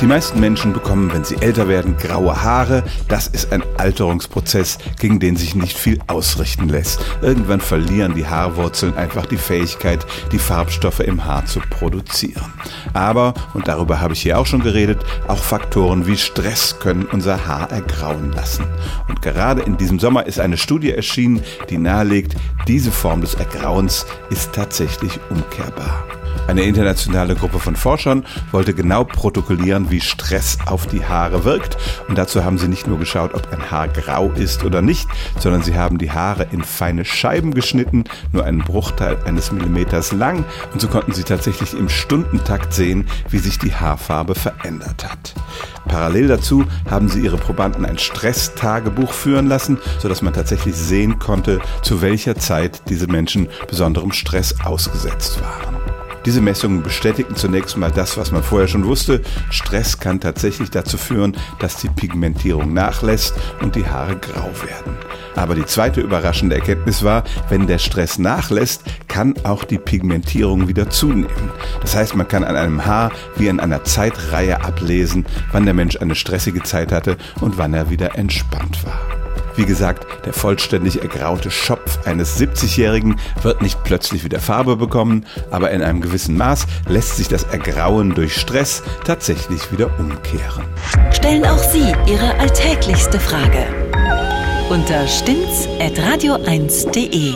Die meisten Menschen bekommen, wenn sie älter werden, graue Haare. Das ist ein Alterungsprozess, gegen den sich nicht viel ausrichten lässt. Irgendwann verlieren die Haarwurzeln einfach die Fähigkeit, die Farbstoffe im Haar zu produzieren. Aber, und darüber habe ich hier auch schon geredet, auch Faktoren wie Stress können unser Haar ergrauen lassen. Und gerade in diesem Sommer ist eine Studie erschienen, die nahelegt, diese Form des Ergrauens ist tatsächlich umkehrbar. Eine internationale Gruppe von Forschern wollte genau protokollieren, wie Stress auf die Haare wirkt. Und dazu haben sie nicht nur geschaut, ob ein Haar grau ist oder nicht, sondern sie haben die Haare in feine Scheiben geschnitten, nur einen Bruchteil eines Millimeters lang. Und so konnten sie tatsächlich im Stundentakt sehen, wie sich die Haarfarbe verändert hat. Parallel dazu haben sie ihre Probanden ein Stresstagebuch führen lassen, sodass man tatsächlich sehen konnte, zu welcher Zeit diese Menschen besonderem Stress ausgesetzt waren. Diese Messungen bestätigten zunächst mal das, was man vorher schon wusste. Stress kann tatsächlich dazu führen, dass die Pigmentierung nachlässt und die Haare grau werden. Aber die zweite überraschende Erkenntnis war, wenn der Stress nachlässt, kann auch die Pigmentierung wieder zunehmen. Das heißt, man kann an einem Haar wie in einer Zeitreihe ablesen, wann der Mensch eine stressige Zeit hatte und wann er wieder entspannt war. Wie gesagt, der vollständig ergraute Schopf eines 70-Jährigen wird nicht plötzlich wieder Farbe bekommen, aber in einem gewissen Maß lässt sich das Ergrauen durch Stress tatsächlich wieder umkehren. Stellen auch Sie Ihre alltäglichste Frage unter stimmtz.radio1.de.